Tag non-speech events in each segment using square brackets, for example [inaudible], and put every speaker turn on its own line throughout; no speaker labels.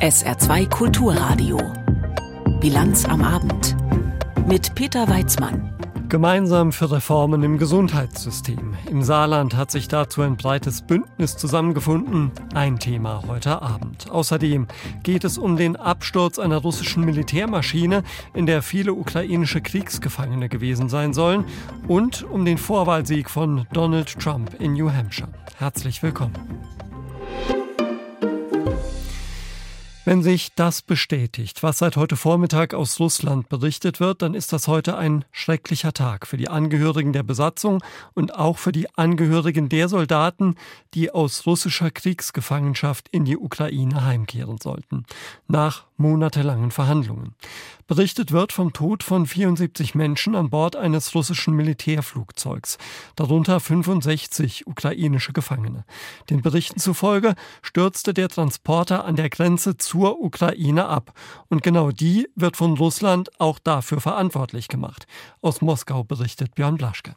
SR2 Kulturradio. Bilanz am Abend. Mit Peter Weizmann.
Gemeinsam für Reformen im Gesundheitssystem. Im Saarland hat sich dazu ein breites Bündnis zusammengefunden. Ein Thema heute Abend. Außerdem geht es um den Absturz einer russischen Militärmaschine, in der viele ukrainische Kriegsgefangene gewesen sein sollen, und um den Vorwahlsieg von Donald Trump in New Hampshire. Herzlich willkommen. Wenn sich das bestätigt, was seit heute Vormittag aus Russland berichtet wird, dann ist das heute ein schrecklicher Tag für die Angehörigen der Besatzung und auch für die Angehörigen der Soldaten, die aus russischer Kriegsgefangenschaft in die Ukraine heimkehren sollten. Nach monatelangen Verhandlungen. Berichtet wird vom Tod von 74 Menschen an Bord eines russischen Militärflugzeugs, darunter 65 ukrainische Gefangene. Den Berichten zufolge stürzte der Transporter an der Grenze zur Ukraine ab. Und genau die wird von Russland auch dafür verantwortlich gemacht. Aus Moskau berichtet Björn Blaschke.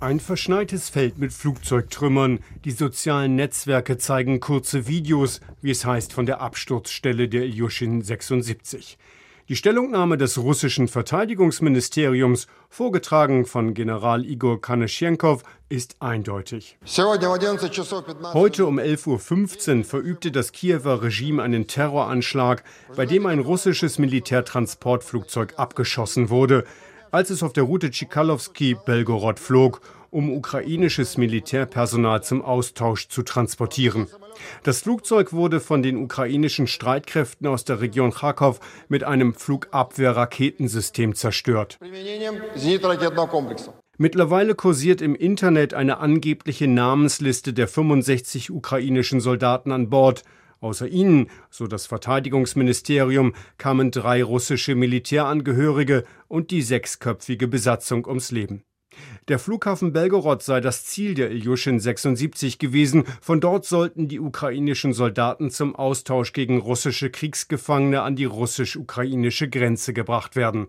Ein verschneites Feld mit Flugzeugtrümmern. Die sozialen Netzwerke zeigen kurze Videos, wie es heißt, von der Absturzstelle der Ilyushin 76. Die Stellungnahme des russischen Verteidigungsministeriums, vorgetragen von General Igor Kaneschenkov, ist eindeutig. Heute um 11.15 Uhr verübte das Kiewer Regime einen Terroranschlag, bei dem ein russisches Militärtransportflugzeug abgeschossen wurde als es auf der Route Tschikalowski-Belgorod flog, um ukrainisches Militärpersonal zum Austausch zu transportieren. Das Flugzeug wurde von den ukrainischen Streitkräften aus der Region Kharkov mit einem Flugabwehrraketensystem zerstört. Mittlerweile kursiert im Internet eine angebliche Namensliste der 65 ukrainischen Soldaten an Bord. Außer ihnen, so das Verteidigungsministerium, kamen drei russische Militärangehörige und die sechsköpfige Besatzung ums Leben. Der Flughafen Belgorod sei das Ziel der Ilyushin 76 gewesen. Von dort sollten die ukrainischen Soldaten zum Austausch gegen russische Kriegsgefangene an die russisch-ukrainische Grenze gebracht werden.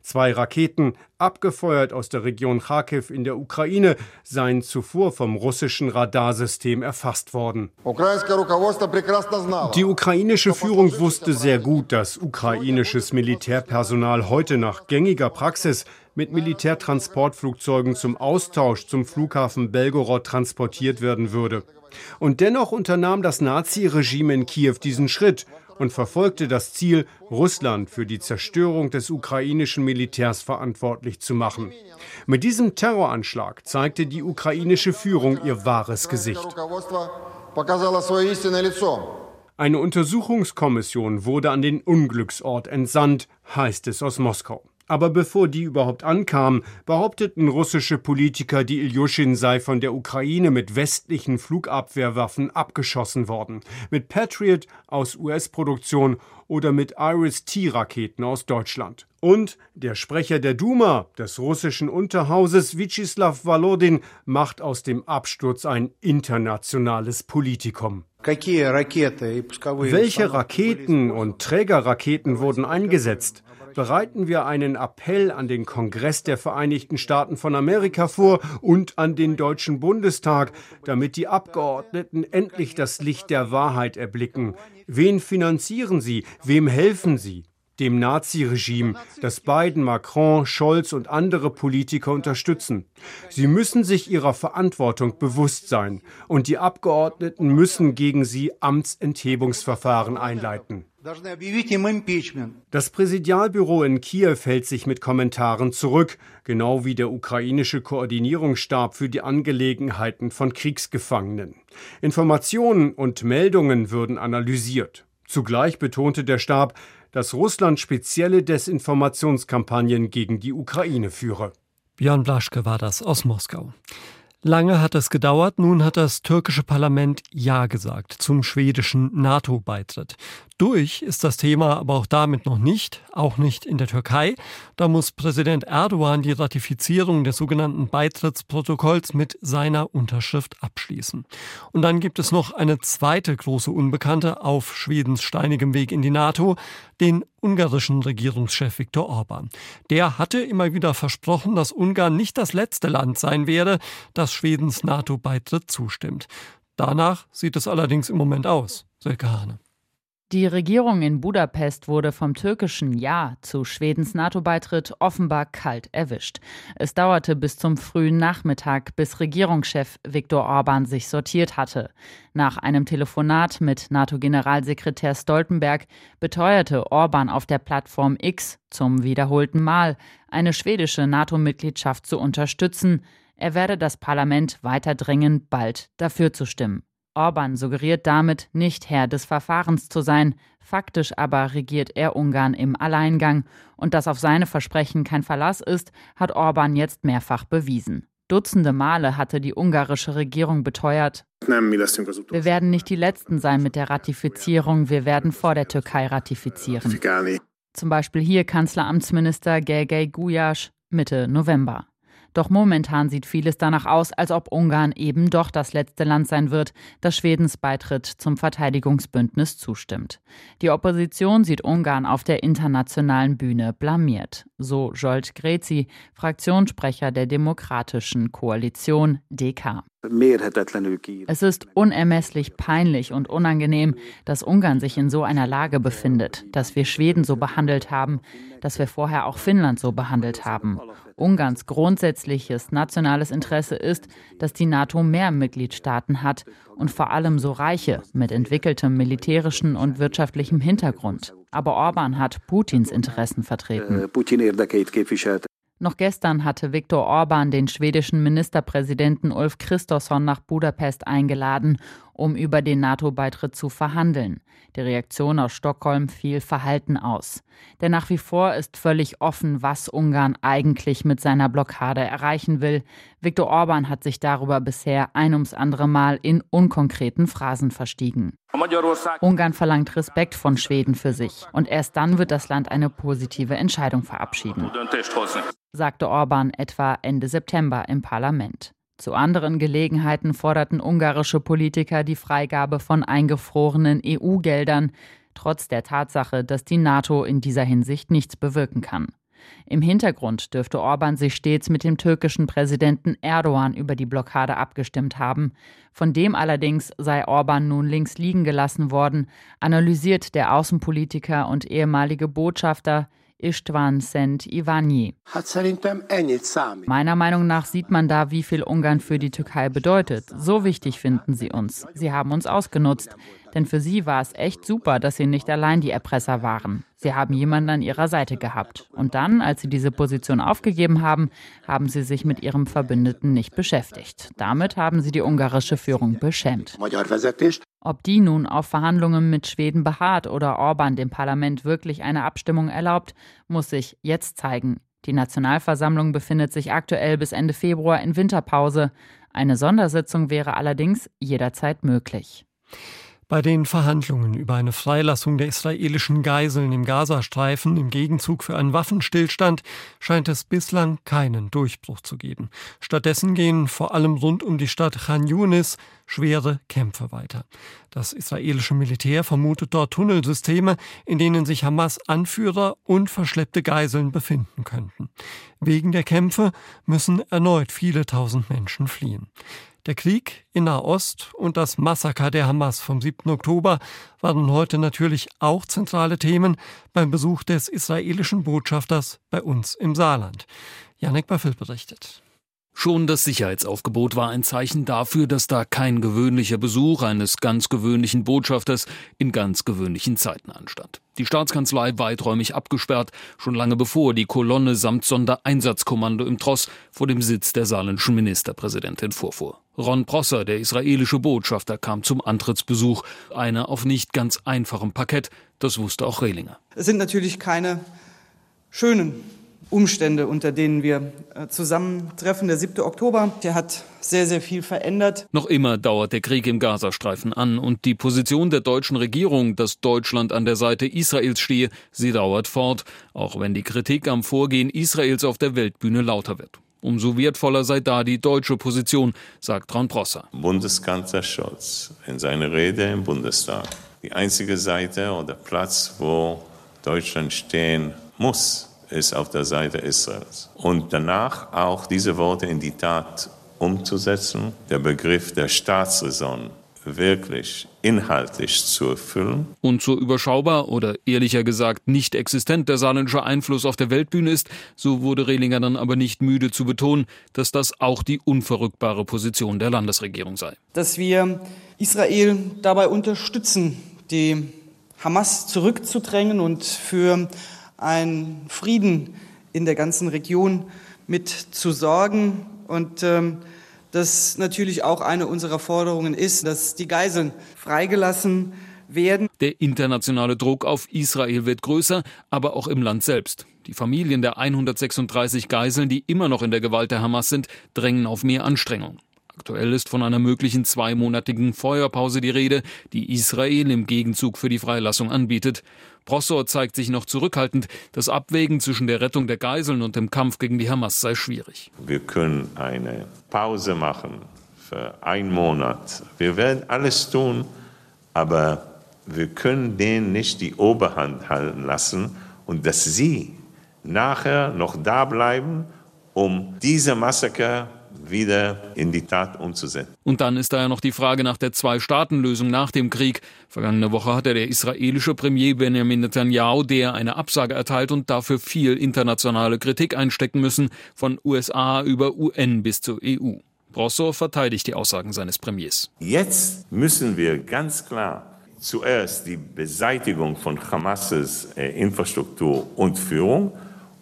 Zwei Raketen, abgefeuert aus der Region Kharkiv in der Ukraine, seien zuvor vom russischen Radarsystem erfasst worden. Die ukrainische Führung wusste sehr gut, dass ukrainisches Militärpersonal heute nach gängiger Praxis mit Militärtransportflugzeugen zum Austausch zum Flughafen Belgorod transportiert werden würde. Und dennoch unternahm das Nazi-Regime in Kiew diesen Schritt und verfolgte das Ziel, Russland für die Zerstörung des ukrainischen Militärs verantwortlich zu machen. Mit diesem Terroranschlag zeigte die ukrainische Führung ihr wahres Gesicht. Eine Untersuchungskommission wurde an den Unglücksort entsandt, heißt es aus Moskau. Aber bevor die überhaupt ankamen, behaupteten russische Politiker, die Ilyushin sei von der Ukraine mit westlichen Flugabwehrwaffen abgeschossen worden. Mit Patriot aus US-Produktion oder mit Iris-T-Raketen aus Deutschland. Und der Sprecher der Duma des russischen Unterhauses, Vyacheslav Volodin, macht aus dem Absturz ein internationales Politikum. Welche Raketen und Trägerraketen wurden eingesetzt? Bereiten wir einen Appell an den Kongress der Vereinigten Staaten von Amerika vor und an den Deutschen Bundestag, damit die Abgeordneten endlich das Licht der Wahrheit erblicken. Wen finanzieren sie? Wem helfen sie? dem Naziregime, das Biden, Macron, Scholz und andere Politiker unterstützen. Sie müssen sich ihrer Verantwortung bewusst sein und die Abgeordneten müssen gegen sie Amtsenthebungsverfahren einleiten. Das Präsidialbüro in Kiew hält sich mit Kommentaren zurück, genau wie der ukrainische Koordinierungsstab für die Angelegenheiten von Kriegsgefangenen. Informationen und Meldungen würden analysiert. Zugleich betonte der Stab, dass Russland spezielle Desinformationskampagnen gegen die Ukraine führe.
Björn Blaschke war das aus Moskau. Lange hat es gedauert, nun hat das türkische Parlament Ja gesagt zum schwedischen NATO-Beitritt. Durch ist das Thema aber auch damit noch nicht, auch nicht in der Türkei. Da muss Präsident Erdogan die Ratifizierung des sogenannten Beitrittsprotokolls mit seiner Unterschrift abschließen. Und dann gibt es noch eine zweite große Unbekannte auf Schwedens steinigem Weg in die NATO, den ungarischen Regierungschef Viktor Orban. Der hatte immer wieder versprochen, dass Ungarn nicht das letzte Land sein werde, das Schwedens NATO-Beitritt zustimmt. Danach sieht es allerdings im Moment aus. Silke Hane.
Die Regierung in Budapest wurde vom türkischen Ja zu Schwedens NATO-Beitritt offenbar kalt erwischt. Es dauerte bis zum frühen Nachmittag, bis Regierungschef Viktor Orban sich sortiert hatte. Nach einem Telefonat mit NATO-Generalsekretär Stoltenberg beteuerte Orban auf der Plattform X zum wiederholten Mal, eine schwedische NATO-Mitgliedschaft zu unterstützen. Er werde das Parlament weiter drängen, bald dafür zu stimmen. Orban suggeriert damit, nicht Herr des Verfahrens zu sein, faktisch aber regiert er Ungarn im Alleingang, und dass auf seine Versprechen kein Verlass ist, hat Orban jetzt mehrfach bewiesen. Dutzende Male hatte die ungarische Regierung beteuert, wir werden nicht die Letzten sein mit der Ratifizierung, wir werden vor der Türkei ratifizieren. Zum Beispiel hier Kanzleramtsminister Gergely Gulyas Mitte November. Doch momentan sieht vieles danach aus, als ob Ungarn eben doch das letzte Land sein wird, das Schwedens Beitritt zum Verteidigungsbündnis zustimmt. Die Opposition sieht Ungarn auf der internationalen Bühne blamiert. So Jolt Grezi, Fraktionssprecher der Demokratischen Koalition DK. Es ist unermesslich peinlich und unangenehm, dass Ungarn sich in so einer Lage befindet, dass wir Schweden so behandelt haben, dass wir vorher auch Finnland so behandelt haben. Ungarns grundsätzliches nationales Interesse ist, dass die NATO mehr Mitgliedstaaten hat und vor allem so reiche mit entwickeltem militärischen und wirtschaftlichem Hintergrund. Aber Orban hat Putins Interessen vertreten. Äh, noch gestern hatte Viktor Orban den schwedischen Ministerpräsidenten Ulf Christosson nach Budapest eingeladen, um über den NATO-Beitritt zu verhandeln. Die Reaktion aus Stockholm fiel verhalten aus. Denn nach wie vor ist völlig offen, was Ungarn eigentlich mit seiner Blockade erreichen will. Viktor Orban hat sich darüber bisher ein ums andere Mal in unkonkreten Phrasen verstiegen. Ungarn verlangt Respekt von Schweden für sich. Und erst dann wird das Land eine positive Entscheidung verabschieden, sagte Orban etwa Ende September im Parlament. Zu anderen Gelegenheiten forderten ungarische Politiker die Freigabe von eingefrorenen EU-Geldern, trotz der Tatsache, dass die NATO in dieser Hinsicht nichts bewirken kann. Im Hintergrund dürfte Orban sich stets mit dem türkischen Präsidenten Erdogan über die Blockade abgestimmt haben. Von dem allerdings sei Orban nun links liegen gelassen worden, analysiert der Außenpolitiker und ehemalige Botschafter Istvan Sent Ivani. Meiner Meinung nach sieht man da, wie viel Ungarn für die Türkei bedeutet. So wichtig finden sie uns. Sie haben uns ausgenutzt. Denn für sie war es echt super, dass sie nicht allein die Erpresser waren. Sie haben jemanden an ihrer Seite gehabt. Und dann, als sie diese Position aufgegeben haben, haben sie sich mit ihrem Verbündeten nicht beschäftigt. Damit haben sie die ungarische Führung beschämt. Ob die nun auf Verhandlungen mit Schweden beharrt oder Orban dem Parlament wirklich eine Abstimmung erlaubt, muss sich jetzt zeigen. Die Nationalversammlung befindet sich aktuell bis Ende Februar in Winterpause. Eine Sondersitzung wäre allerdings jederzeit möglich.
Bei den Verhandlungen über eine Freilassung der israelischen Geiseln im Gazastreifen im Gegenzug für einen Waffenstillstand scheint es bislang keinen Durchbruch zu geben. Stattdessen gehen vor allem rund um die Stadt Khan Yunis schwere Kämpfe weiter. Das israelische Militär vermutet dort Tunnelsysteme, in denen sich Hamas-Anführer und verschleppte Geiseln befinden könnten. Wegen der Kämpfe müssen erneut viele tausend Menschen fliehen. Der Krieg in Nahost und das Massaker der Hamas vom 7. Oktober waren heute natürlich auch zentrale Themen beim Besuch des israelischen Botschafters bei uns im Saarland. Janek Baffel berichtet.
Schon das Sicherheitsaufgebot war ein Zeichen dafür, dass da kein gewöhnlicher Besuch eines ganz gewöhnlichen Botschafters in ganz gewöhnlichen Zeiten anstand. Die Staatskanzlei weiträumig abgesperrt, schon lange bevor die Kolonne samt Sondereinsatzkommando im Tross vor dem Sitz der saarländischen Ministerpräsidentin vorfuhr. Ron Prosser, der israelische Botschafter, kam zum Antrittsbesuch, einer auf nicht ganz einfachem Parkett, das wusste auch Rehlinger.
Es sind natürlich keine schönen Umstände, unter denen wir äh, zusammentreffen. Der 7. Oktober, der hat sehr, sehr viel verändert.
Noch immer dauert der Krieg im Gazastreifen an und die Position der deutschen Regierung, dass Deutschland an der Seite Israels stehe, sie dauert fort, auch wenn die Kritik am Vorgehen Israels auf der Weltbühne lauter wird. Umso wertvoller sei da die deutsche Position, sagt Ron Prosser.
Bundeskanzler Scholz in seiner Rede im Bundestag. Die einzige Seite oder Platz, wo Deutschland stehen muss, ist auf der Seite Israels. Und danach auch diese Worte in die Tat umzusetzen. Der Begriff der Staatsräson wirklich inhaltlich zu erfüllen.
Und so überschaubar oder ehrlicher gesagt nicht existent der saarländische Einfluss auf der Weltbühne ist, so wurde Rehlinger dann aber nicht müde zu betonen, dass das auch die unverrückbare Position der Landesregierung sei.
Dass wir Israel dabei unterstützen, die Hamas zurückzudrängen und für einen Frieden in der ganzen Region mit zu sorgen und ähm, dass natürlich auch eine unserer Forderungen ist, dass die Geiseln freigelassen werden.
Der internationale Druck auf Israel wird größer, aber auch im Land selbst. Die Familien der 136 Geiseln, die immer noch in der Gewalt der Hamas sind, drängen auf mehr Anstrengung. Aktuell ist von einer möglichen zweimonatigen Feuerpause die Rede, die Israel im Gegenzug für die Freilassung anbietet. Brossor zeigt sich noch zurückhaltend. Das Abwägen zwischen der Rettung der Geiseln und dem Kampf gegen die Hamas sei schwierig.
Wir können eine Pause machen für einen Monat. Wir werden alles tun, aber wir können denen nicht die Oberhand halten lassen und dass sie nachher noch da bleiben, um diese Massaker wieder in die Tat umzusetzen.
Und dann ist da ja noch die Frage nach der Zwei-Staaten-Lösung nach dem Krieg. Vergangene Woche hatte der israelische Premier Benjamin Netanyahu der eine Absage erteilt und dafür viel internationale Kritik einstecken müssen, von USA über UN bis zur EU. Rosso verteidigt die Aussagen seines Premiers.
Jetzt müssen wir ganz klar zuerst die Beseitigung von Hamas' äh, Infrastruktur und Führung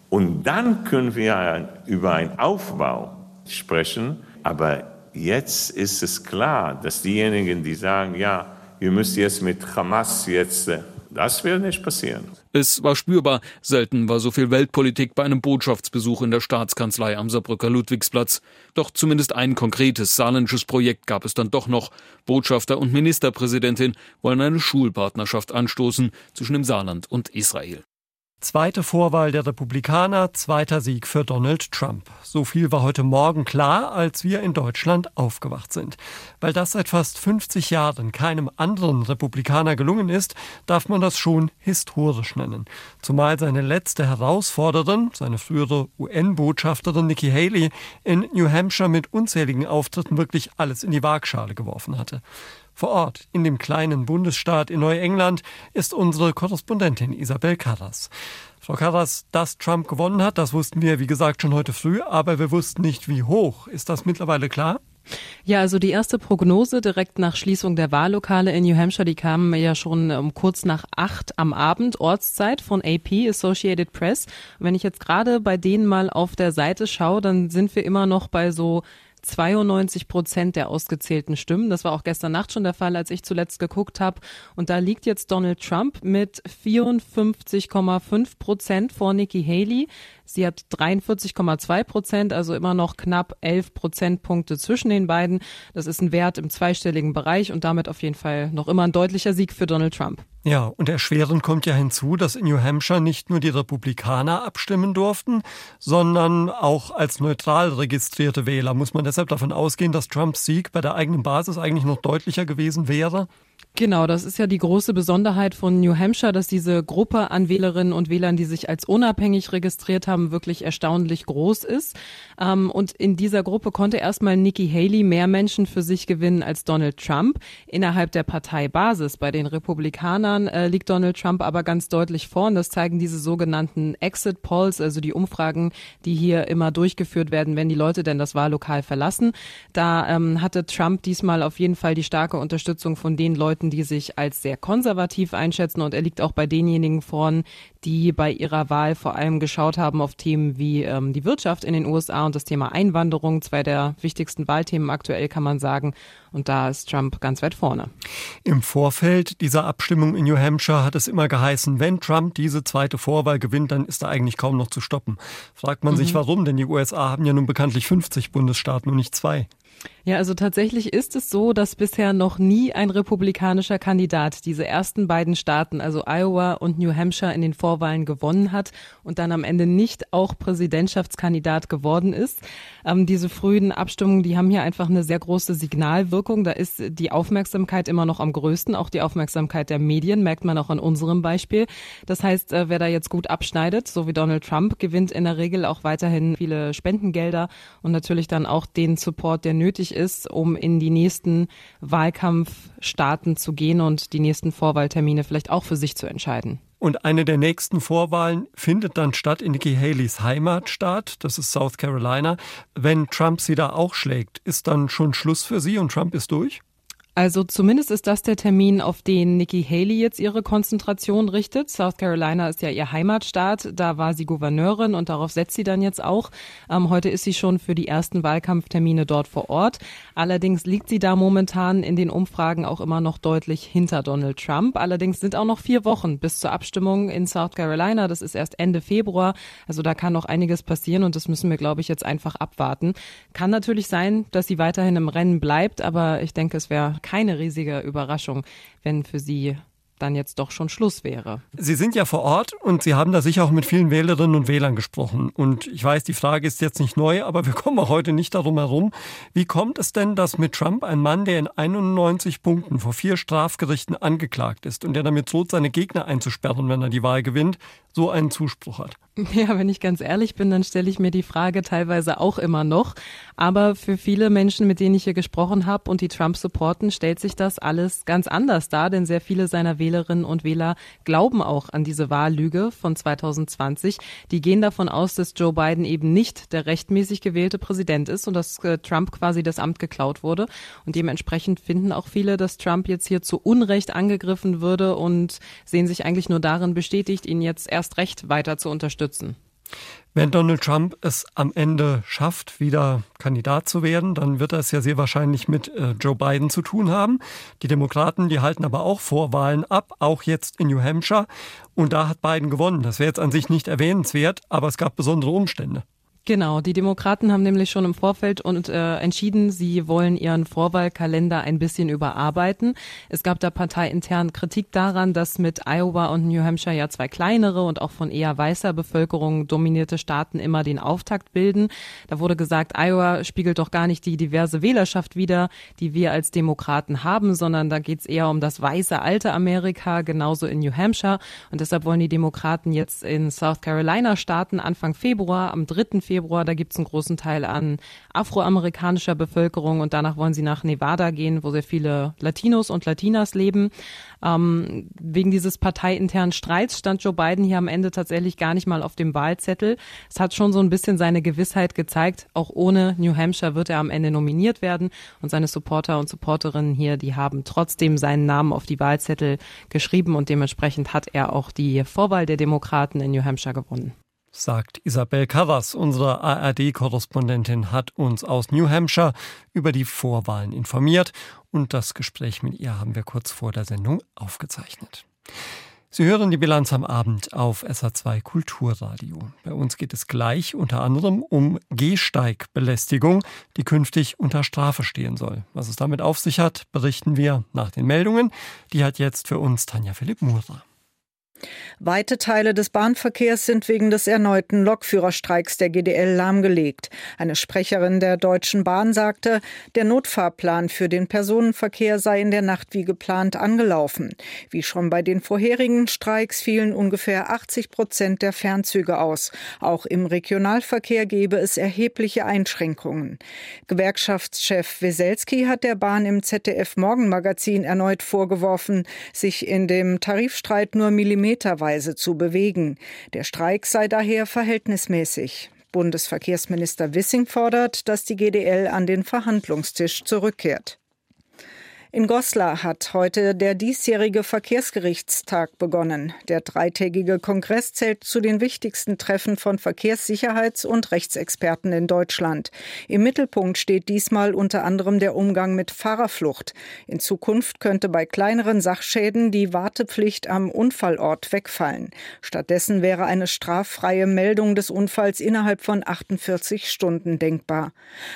und dann können wir über einen Aufbau sprechen. Aber jetzt ist es klar, dass diejenigen, die sagen, ja, wir müssen jetzt mit Hamas jetzt, äh, das wird nicht passieren.
Es war spürbar, selten war so viel Weltpolitik bei einem Botschaftsbesuch in der Staatskanzlei am Saarbrücker Ludwigsplatz. Doch zumindest ein konkretes saarländisches Projekt gab es dann doch noch. Botschafter und Ministerpräsidentin wollen eine Schulpartnerschaft anstoßen zwischen dem Saarland und Israel.
Zweite Vorwahl der Republikaner, zweiter Sieg für Donald Trump. So viel war heute Morgen klar, als wir in Deutschland aufgewacht sind. Weil das seit fast 50 Jahren keinem anderen Republikaner gelungen ist, darf man das schon historisch nennen. Zumal seine letzte Herausforderin, seine frühere UN-Botschafterin Nikki Haley, in New Hampshire mit unzähligen Auftritten wirklich alles in die Waagschale geworfen hatte. Vor Ort, in dem kleinen Bundesstaat in Neuengland, ist unsere Korrespondentin Isabel Karras. Frau Karras, dass Trump gewonnen hat, das wussten wir, wie gesagt, schon heute früh, aber wir wussten nicht, wie hoch. Ist das mittlerweile klar?
Ja, also die erste Prognose direkt nach Schließung der Wahllokale in New Hampshire, die kam ja schon um kurz nach acht am Abend, Ortszeit von AP, Associated Press. wenn ich jetzt gerade bei denen mal auf der Seite schaue, dann sind wir immer noch bei so 92 Prozent der ausgezählten Stimmen. Das war auch gestern Nacht schon der Fall, als ich zuletzt geguckt habe. Und da liegt jetzt Donald Trump mit 54,5 Prozent vor Nikki Haley. Sie hat 43,2 Prozent, also immer noch knapp 11 Prozentpunkte zwischen den beiden. Das ist ein Wert im zweistelligen Bereich und damit auf jeden Fall noch immer ein deutlicher Sieg für Donald Trump.
Ja, und erschwerend kommt ja hinzu, dass in New Hampshire nicht nur die Republikaner abstimmen durften, sondern auch als neutral registrierte Wähler. Muss man deshalb davon ausgehen, dass Trumps Sieg bei der eigenen Basis eigentlich noch deutlicher gewesen wäre?
Genau, das ist ja die große Besonderheit von New Hampshire, dass diese Gruppe an Wählerinnen und Wählern, die sich als unabhängig registriert haben, wirklich erstaunlich groß ist. Ähm, und in dieser Gruppe konnte erstmal Nikki Haley mehr Menschen für sich gewinnen als Donald Trump. Innerhalb der Parteibasis bei den Republikanern äh, liegt Donald Trump aber ganz deutlich vorn. Das zeigen diese sogenannten Exit Polls, also die Umfragen, die hier immer durchgeführt werden, wenn die Leute denn das Wahllokal verlassen. Da ähm, hatte Trump diesmal auf jeden Fall die starke Unterstützung von den Leuten, Experten, die sich als sehr konservativ einschätzen und er liegt auch bei denjenigen vorn, die bei ihrer Wahl vor allem geschaut haben auf Themen wie ähm, die Wirtschaft in den USA und das Thema Einwanderung, zwei der wichtigsten Wahlthemen aktuell kann man sagen. Und da ist Trump ganz weit vorne.
Im Vorfeld dieser Abstimmung in New Hampshire hat es immer geheißen, wenn Trump diese zweite Vorwahl gewinnt, dann ist er eigentlich kaum noch zu stoppen. Fragt man mhm. sich warum, denn die USA haben ja nun bekanntlich 50 Bundesstaaten und nicht zwei.
Ja, also tatsächlich ist es so, dass bisher noch nie ein republikanischer Kandidat diese ersten beiden Staaten, also Iowa und New Hampshire, in den Vorwahlen gewonnen hat und dann am Ende nicht auch Präsidentschaftskandidat geworden ist. Ähm, diese frühen Abstimmungen, die haben hier einfach eine sehr große Signalwirkung. Da ist die Aufmerksamkeit immer noch am größten, auch die Aufmerksamkeit der Medien, merkt man auch an unserem Beispiel. Das heißt, äh, wer da jetzt gut abschneidet, so wie Donald Trump, gewinnt in der Regel auch weiterhin viele Spendengelder und natürlich dann auch den Support, der nötig nötig ist, um in die nächsten Wahlkampfstaaten zu gehen und die nächsten Vorwahltermine vielleicht auch für sich zu entscheiden.
Und eine der nächsten Vorwahlen findet dann statt in Nikki Haleys Heimatstaat, das ist South Carolina. Wenn Trump sie da auch schlägt, ist dann schon Schluss für sie und Trump ist durch?
Also zumindest ist das der Termin, auf den Nikki Haley jetzt ihre Konzentration richtet. South Carolina ist ja ihr Heimatstaat, da war sie Gouverneurin und darauf setzt sie dann jetzt auch. Ähm, heute ist sie schon für die ersten Wahlkampftermine dort vor Ort. Allerdings liegt sie da momentan in den Umfragen auch immer noch deutlich hinter Donald Trump. Allerdings sind auch noch vier Wochen bis zur Abstimmung in South Carolina. Das ist erst Ende Februar. Also da kann noch einiges passieren und das müssen wir, glaube ich, jetzt einfach abwarten. Kann natürlich sein, dass sie weiterhin im Rennen bleibt, aber ich denke, es wäre keine riesige Überraschung, wenn für Sie dann jetzt doch schon Schluss wäre.
Sie sind ja vor Ort und Sie haben da sicher auch mit vielen Wählerinnen und Wählern gesprochen. Und ich weiß, die Frage ist jetzt nicht neu, aber wir [laughs] kommen auch heute nicht darum herum. Wie kommt es denn, dass mit Trump ein Mann, der in 91 Punkten vor vier Strafgerichten angeklagt ist und der damit droht, seine Gegner einzusperren, wenn er die Wahl gewinnt, so einen Zuspruch hat? [laughs]
Ja, wenn ich ganz ehrlich bin, dann stelle ich mir die Frage teilweise auch immer noch. Aber für viele Menschen, mit denen ich hier gesprochen habe und die Trump supporten, stellt sich das alles ganz anders dar, denn sehr viele seiner Wählerinnen und Wähler glauben auch an diese Wahllüge von 2020. Die gehen davon aus, dass Joe Biden eben nicht der rechtmäßig gewählte Präsident ist und dass äh, Trump quasi das Amt geklaut wurde. Und dementsprechend finden auch viele, dass Trump jetzt hier zu Unrecht angegriffen würde und sehen sich eigentlich nur darin bestätigt, ihn jetzt erst recht weiter zu unterstützen unterstützen.
Wenn Donald Trump es am Ende schafft, wieder Kandidat zu werden, dann wird er es ja sehr wahrscheinlich mit äh, Joe Biden zu tun haben. Die Demokraten, die halten aber auch Vorwahlen ab, auch jetzt in New Hampshire. Und da hat Biden gewonnen. Das wäre jetzt an sich nicht erwähnenswert, aber es gab besondere Umstände.
Genau, die Demokraten haben nämlich schon im Vorfeld und äh, entschieden, sie wollen ihren Vorwahlkalender ein bisschen überarbeiten. Es gab da parteiintern Kritik daran, dass mit Iowa und New Hampshire ja zwei kleinere und auch von eher weißer Bevölkerung dominierte Staaten immer den Auftakt bilden. Da wurde gesagt, Iowa spiegelt doch gar nicht die diverse Wählerschaft wider, die wir als Demokraten haben, sondern da geht's eher um das weiße alte Amerika, genauso in New Hampshire. Und deshalb wollen die Demokraten jetzt in South Carolina starten, Anfang Februar, am 3. Februar Februar. Da gibt es einen großen Teil an afroamerikanischer Bevölkerung und danach wollen sie nach Nevada gehen, wo sehr viele Latinos und Latinas leben. Ähm, wegen dieses parteiinternen Streits stand Joe Biden hier am Ende tatsächlich gar nicht mal auf dem Wahlzettel. Es hat schon so ein bisschen seine Gewissheit gezeigt. Auch ohne New Hampshire wird er am Ende nominiert werden und seine Supporter und Supporterinnen hier, die haben trotzdem seinen Namen auf die Wahlzettel geschrieben und dementsprechend hat er auch die Vorwahl der Demokraten in New Hampshire gewonnen
sagt Isabel Covers. Unsere ARD-Korrespondentin hat uns aus New Hampshire über die Vorwahlen informiert und das Gespräch mit ihr haben wir kurz vor der Sendung aufgezeichnet. Sie hören die Bilanz am Abend auf SA2 Kulturradio. Bei uns geht es gleich unter anderem um Gehsteigbelästigung, die künftig unter Strafe stehen soll. Was es damit auf sich hat, berichten wir nach den Meldungen. Die hat jetzt für uns Tanja Philipp Murer.
Weite Teile des Bahnverkehrs sind wegen des erneuten Lokführerstreiks der GDL lahmgelegt. Eine Sprecherin der Deutschen Bahn sagte, der Notfahrplan für den Personenverkehr sei in der Nacht wie geplant angelaufen. Wie schon bei den vorherigen Streiks fielen ungefähr 80 Prozent der Fernzüge aus. Auch im Regionalverkehr gebe es erhebliche Einschränkungen. Gewerkschaftschef Weselski hat der Bahn im ZDF Morgenmagazin erneut vorgeworfen, sich in dem Tarifstreit nur Millimeter millimeterweise zu bewegen. Der Streik sei daher verhältnismäßig. Bundesverkehrsminister Wissing fordert, dass die GDL an den Verhandlungstisch zurückkehrt. In Goslar hat heute der diesjährige Verkehrsgerichtstag begonnen. Der dreitägige Kongress zählt zu den wichtigsten Treffen von Verkehrssicherheits- und Rechtsexperten in Deutschland. Im Mittelpunkt steht diesmal unter anderem der Umgang mit Fahrerflucht. In Zukunft könnte bei kleineren Sachschäden die Wartepflicht am Unfallort wegfallen. Stattdessen wäre eine straffreie Meldung des Unfalls innerhalb von 48 Stunden denkbar.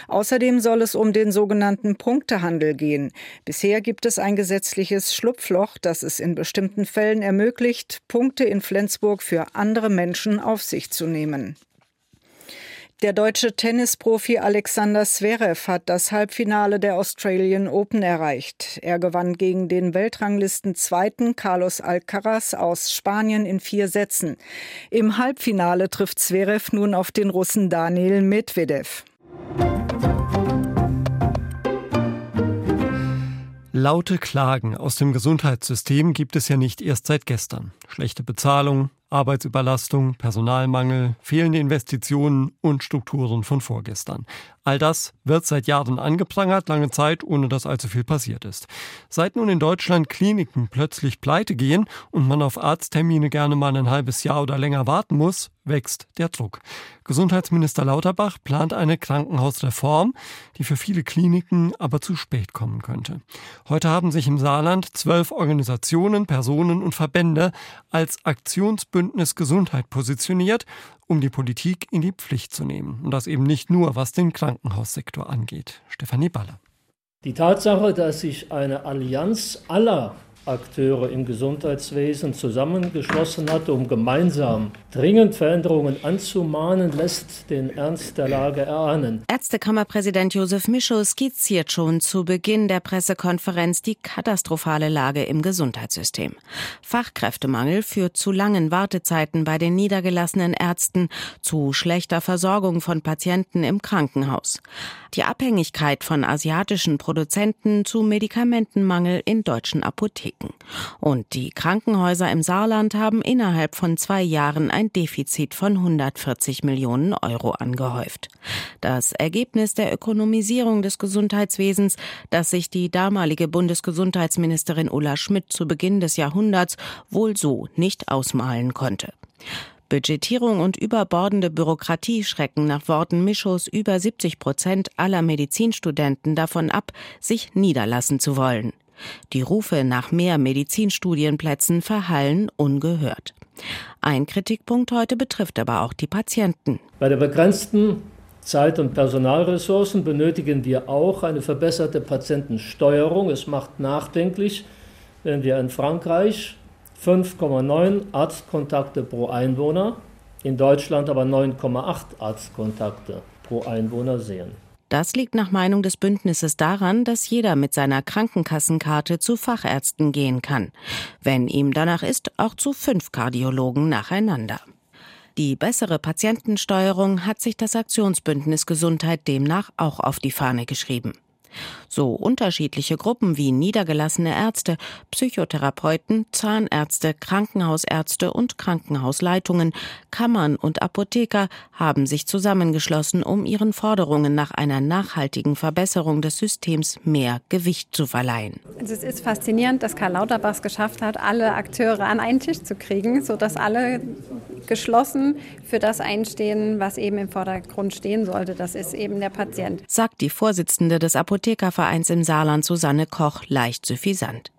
Außerdem soll es um den sogenannten Punktehandel gehen. Bis Bisher gibt es ein gesetzliches Schlupfloch, das es in bestimmten Fällen ermöglicht, Punkte in Flensburg für andere Menschen auf sich zu nehmen. Der deutsche Tennisprofi Alexander Zverev hat das Halbfinale der Australian Open erreicht. Er gewann gegen den Weltranglisten Zweiten Carlos Alcaraz aus Spanien in vier Sätzen. Im Halbfinale trifft Zverev nun auf den Russen Daniel Medvedev.
Laute Klagen aus dem Gesundheitssystem gibt es ja nicht erst seit gestern. Schlechte Bezahlung, Arbeitsüberlastung, Personalmangel, fehlende Investitionen und Strukturen von vorgestern. All das wird seit Jahren angeprangert, lange Zeit, ohne dass allzu viel passiert ist. Seit nun in Deutschland Kliniken plötzlich pleite gehen und man auf Arzttermine gerne mal ein halbes Jahr oder länger warten muss, wächst der Druck. Gesundheitsminister Lauterbach plant eine Krankenhausreform, die für viele Kliniken aber zu spät kommen könnte. Heute haben sich im Saarland zwölf Organisationen, Personen und Verbände als Aktionsbündnis Gesundheit positioniert um die Politik in die Pflicht zu nehmen. Und das eben nicht nur, was den Krankenhaussektor angeht. Stefanie Baller.
Die Tatsache, dass sich eine Allianz aller Akteure im Gesundheitswesen zusammengeschlossen hat, um gemeinsam dringend Veränderungen anzumahnen, lässt den Ernst der Lage erahnen.
Ärztekammerpräsident Josef Mischow skizziert schon zu Beginn der Pressekonferenz die katastrophale Lage im Gesundheitssystem. Fachkräftemangel führt zu langen Wartezeiten bei den niedergelassenen Ärzten, zu schlechter Versorgung von Patienten im Krankenhaus. Die Abhängigkeit von asiatischen Produzenten zu Medikamentenmangel in deutschen Apotheken. Kliniken. Und die Krankenhäuser im Saarland haben innerhalb von zwei Jahren ein Defizit von 140 Millionen Euro angehäuft. Das Ergebnis der Ökonomisierung des Gesundheitswesens, das sich die damalige Bundesgesundheitsministerin Ulla Schmidt zu Beginn des Jahrhunderts wohl so nicht ausmalen konnte. Budgetierung und überbordende Bürokratie schrecken nach Worten Mischos über 70 Prozent aller Medizinstudenten davon ab, sich niederlassen zu wollen. Die Rufe nach mehr Medizinstudienplätzen verhallen ungehört. Ein Kritikpunkt heute betrifft aber auch die Patienten.
Bei der begrenzten Zeit- und Personalressourcen benötigen wir auch eine verbesserte Patientensteuerung. Es macht nachdenklich, wenn wir in Frankreich 5,9 Arztkontakte pro Einwohner, in Deutschland aber 9,8 Arztkontakte pro Einwohner sehen.
Das liegt nach Meinung des Bündnisses daran, dass jeder mit seiner Krankenkassenkarte zu Fachärzten gehen kann. Wenn ihm danach ist, auch zu fünf Kardiologen nacheinander. Die bessere Patientensteuerung hat sich das Aktionsbündnis Gesundheit demnach auch auf die Fahne geschrieben. So unterschiedliche Gruppen wie niedergelassene Ärzte, Psychotherapeuten, Zahnärzte, Krankenhausärzte und Krankenhausleitungen, Kammern und Apotheker haben sich zusammengeschlossen, um ihren Forderungen nach einer nachhaltigen Verbesserung des Systems mehr Gewicht zu verleihen.
Also es ist faszinierend, dass Karl Lauterbach es geschafft hat, alle Akteure an einen Tisch zu kriegen, sodass alle geschlossen für das einstehen, was eben im Vordergrund stehen sollte. Das ist eben der Patient.
Sagt die Vorsitzende des Apothekervereins im Saarland, Susanne Koch, leicht suffisant.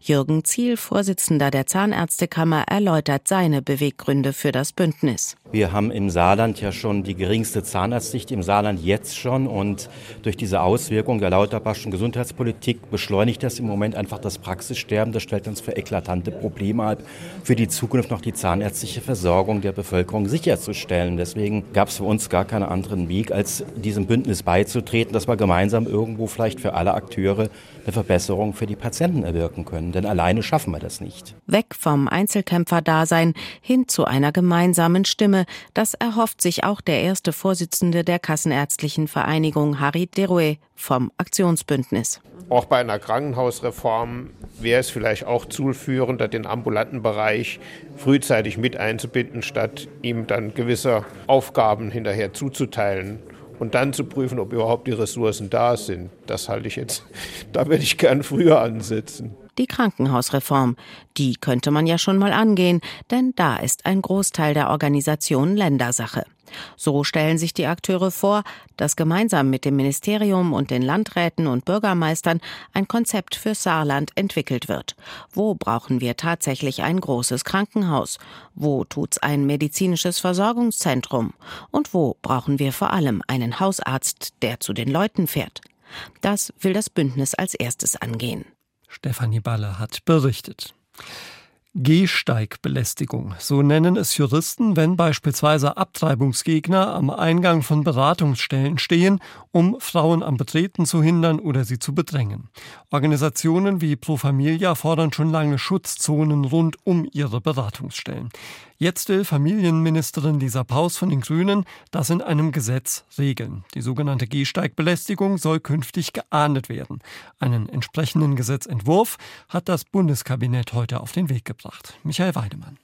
Jürgen Ziel, Vorsitzender der Zahnärztekammer, erläutert seine Beweggründe für das Bündnis.
Wir haben im Saarland ja schon die geringste Zahnarztdichte im Saarland jetzt schon und durch diese Auswirkung der Lauterbachschen Gesundheitspolitik beschleunigt das im Moment einfach das Praxissterben. Das stellt uns für eklatante Probleme ab, für die Zukunft noch die zahnärztliche Versorgung der Bevölkerung sicherzustellen. Deswegen gab es für uns gar keinen anderen Weg, als diesem Bündnis beizutreten, dass wir gemeinsam irgendwo vielleicht für alle Akteure eine Verbesserung für die Patienten erwirken können. Denn alleine schaffen wir das nicht.
Weg vom Einzelkämpferdasein hin zu einer gemeinsamen Stimme. Das erhofft sich auch der erste Vorsitzende der Kassenärztlichen Vereinigung, Harit Derouet, vom Aktionsbündnis.
Auch bei einer Krankenhausreform wäre es vielleicht auch zielführender, den ambulanten Bereich frühzeitig mit einzubinden, statt ihm dann gewisse Aufgaben hinterher zuzuteilen und dann zu prüfen, ob überhaupt die Ressourcen da sind. Das halte ich jetzt, [laughs] da würde ich gern früher ansetzen.
Die Krankenhausreform, die könnte man ja schon mal angehen, denn da ist ein Großteil der Organisation Ländersache. So stellen sich die Akteure vor, dass gemeinsam mit dem Ministerium und den Landräten und Bürgermeistern ein Konzept für Saarland entwickelt wird. Wo brauchen wir tatsächlich ein großes Krankenhaus? Wo tut's ein medizinisches Versorgungszentrum? Und wo brauchen wir vor allem einen Hausarzt, der zu den Leuten fährt? Das will das Bündnis als erstes angehen.
Stefanie Balle hat berichtet. Gehsteigbelästigung. So nennen es Juristen, wenn beispielsweise Abtreibungsgegner am Eingang von Beratungsstellen stehen um Frauen am Betreten zu hindern oder sie zu bedrängen. Organisationen wie Pro Familia fordern schon lange Schutzzonen rund um ihre Beratungsstellen. Jetzt will Familienministerin Lisa Paus von den Grünen das in einem Gesetz regeln. Die sogenannte Gehsteigbelästigung soll künftig geahndet werden. Einen entsprechenden Gesetzentwurf hat das Bundeskabinett heute auf den Weg gebracht. Michael Weidemann.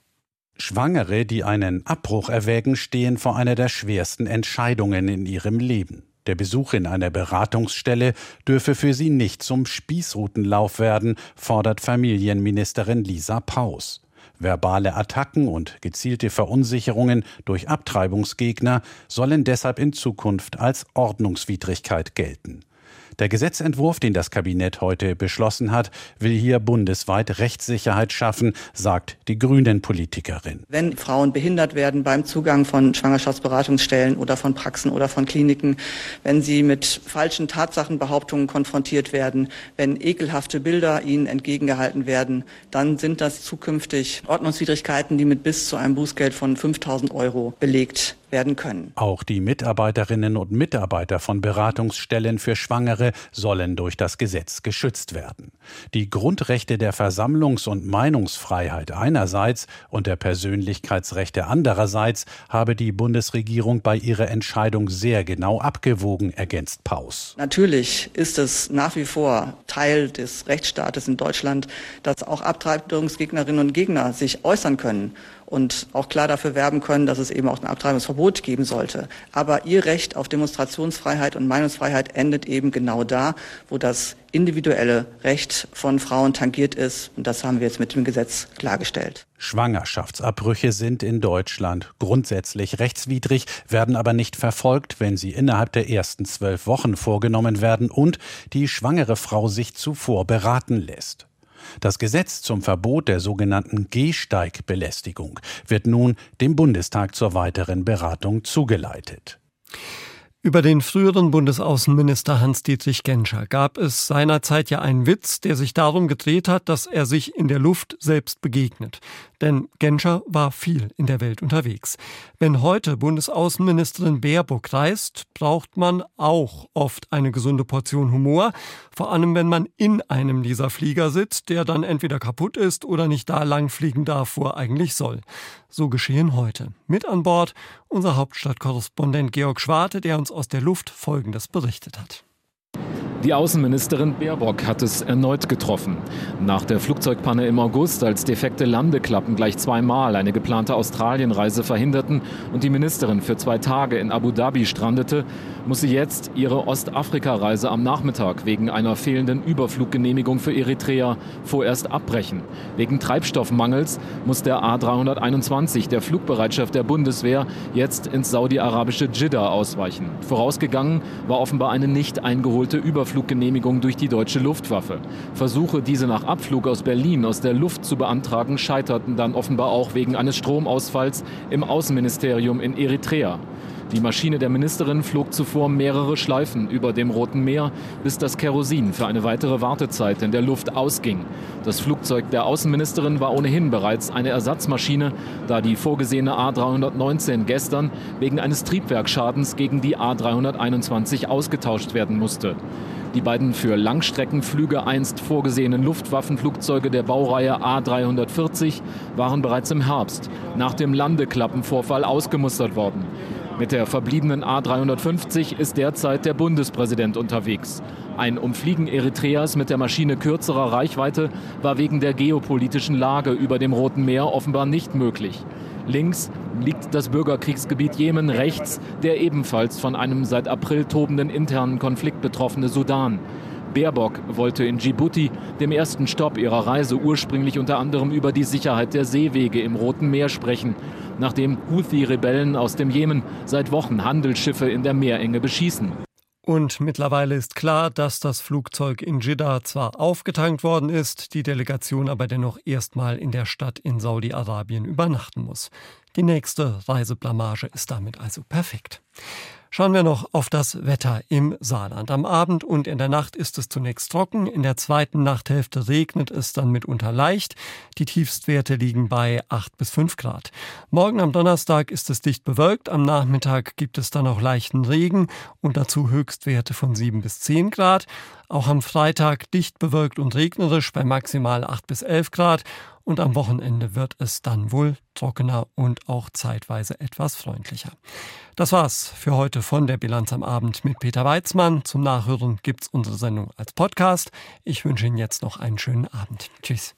Schwangere, die einen Abbruch erwägen, stehen vor einer der schwersten Entscheidungen in ihrem Leben. Der Besuch in einer Beratungsstelle dürfe für sie nicht zum Spießrutenlauf werden, fordert Familienministerin Lisa Paus. Verbale Attacken und gezielte Verunsicherungen durch Abtreibungsgegner sollen deshalb in Zukunft als Ordnungswidrigkeit gelten. Der Gesetzentwurf, den das Kabinett heute beschlossen hat, will hier bundesweit Rechtssicherheit schaffen, sagt die Grünen-Politikerin.
Wenn Frauen behindert werden beim Zugang von Schwangerschaftsberatungsstellen oder von Praxen oder von Kliniken, wenn sie mit falschen Tatsachenbehauptungen konfrontiert werden, wenn ekelhafte Bilder ihnen entgegengehalten werden, dann sind das zukünftig Ordnungswidrigkeiten, die mit bis zu einem Bußgeld von 5000 Euro belegt werden können.
Auch die Mitarbeiterinnen und Mitarbeiter von Beratungsstellen für Schwangere sollen durch das Gesetz geschützt werden. Die Grundrechte der Versammlungs- und Meinungsfreiheit einerseits und der Persönlichkeitsrechte andererseits habe die Bundesregierung bei ihrer Entscheidung sehr genau abgewogen, ergänzt Paus.
Natürlich ist es nach wie vor Teil des Rechtsstaates in Deutschland, dass auch Abtreibungsgegnerinnen und Gegner sich äußern können und auch klar dafür werben können, dass es eben auch ein Abtreibungsverbot geben sollte. Aber ihr Recht auf Demonstrationsfreiheit und Meinungsfreiheit endet eben genau da, wo das individuelle Recht von Frauen tangiert ist. Und das haben wir jetzt mit dem Gesetz klargestellt.
Schwangerschaftsabbrüche sind in Deutschland grundsätzlich rechtswidrig, werden aber nicht verfolgt, wenn sie innerhalb der ersten zwölf Wochen vorgenommen werden und die schwangere Frau sich zuvor beraten lässt. Das Gesetz zum Verbot der sogenannten Gehsteigbelästigung wird nun dem Bundestag zur weiteren Beratung zugeleitet.
Über den früheren Bundesaußenminister Hans-Dietrich Genscher gab es seinerzeit ja einen Witz, der sich darum gedreht hat, dass er sich in der Luft selbst begegnet. Denn Genscher war viel in der Welt unterwegs. Wenn heute Bundesaußenministerin Baerbock reist, braucht man auch oft eine gesunde Portion Humor. Vor allem, wenn man in einem dieser Flieger sitzt, der dann entweder kaputt ist oder nicht da lang fliegen darf, wo er eigentlich soll. So geschehen heute. Mit an Bord unser Hauptstadtkorrespondent Georg Schwarte, der uns aus der Luft Folgendes berichtet hat.
Die Außenministerin Baerbock hat es erneut getroffen. Nach der Flugzeugpanne im August, als defekte Landeklappen gleich zweimal eine geplante Australienreise verhinderten und die Ministerin für zwei Tage in Abu Dhabi strandete, muss sie jetzt ihre Ostafrika-Reise am Nachmittag wegen einer fehlenden Überfluggenehmigung für Eritrea vorerst abbrechen. Wegen Treibstoffmangels muss der A321 der Flugbereitschaft der Bundeswehr jetzt ins saudi-arabische Jeddah ausweichen. Vorausgegangen war offenbar eine nicht eingeholte Überfluggenehmigung Überfluggenehmigung durch die deutsche Luftwaffe. Versuche, diese nach Abflug aus Berlin aus der Luft zu beantragen, scheiterten dann offenbar auch wegen eines Stromausfalls im Außenministerium in Eritrea. Die Maschine der Ministerin flog zuvor mehrere Schleifen über dem Roten Meer, bis das Kerosin für eine weitere Wartezeit in der Luft ausging. Das Flugzeug der Außenministerin war ohnehin bereits eine Ersatzmaschine, da die vorgesehene A319 gestern wegen eines Triebwerkschadens gegen die A321 ausgetauscht werden musste. Die beiden für Langstreckenflüge einst vorgesehenen Luftwaffenflugzeuge der Baureihe A340 waren bereits im Herbst nach dem Landeklappenvorfall ausgemustert worden. Mit der verbliebenen A350 ist derzeit der Bundespräsident unterwegs. Ein Umfliegen Eritreas mit der Maschine kürzerer Reichweite war wegen der geopolitischen Lage über dem Roten Meer offenbar nicht möglich. Links liegt das Bürgerkriegsgebiet Jemen, rechts der ebenfalls von einem seit April tobenden internen Konflikt betroffene Sudan. Baerbock wollte in Djibouti, dem ersten Stopp ihrer Reise, ursprünglich unter anderem über die Sicherheit der Seewege im Roten Meer sprechen, nachdem Houthi-Rebellen aus dem Jemen seit Wochen Handelsschiffe in der Meerenge beschießen.
Und mittlerweile ist klar, dass das Flugzeug in Jeddah zwar aufgetankt worden ist, die Delegation aber dennoch erstmal in der Stadt in Saudi-Arabien übernachten muss. Die nächste Reiseblamage ist damit also perfekt. Schauen wir noch auf das Wetter im Saarland. Am Abend und in der Nacht ist es zunächst trocken. In der zweiten Nachthälfte regnet es dann mitunter leicht. Die Tiefstwerte liegen bei 8 bis 5 Grad. Morgen am Donnerstag ist es dicht bewölkt. Am Nachmittag gibt es dann auch leichten Regen und dazu Höchstwerte von 7 bis 10 Grad. Auch am Freitag dicht bewölkt und regnerisch bei maximal 8 bis 11 Grad und am Wochenende wird es dann wohl trockener und auch zeitweise etwas freundlicher. Das war's für heute von der Bilanz am Abend mit Peter Weizmann. Zum Nachhören gibt's unsere Sendung als Podcast. Ich wünsche Ihnen jetzt noch einen schönen Abend. Tschüss.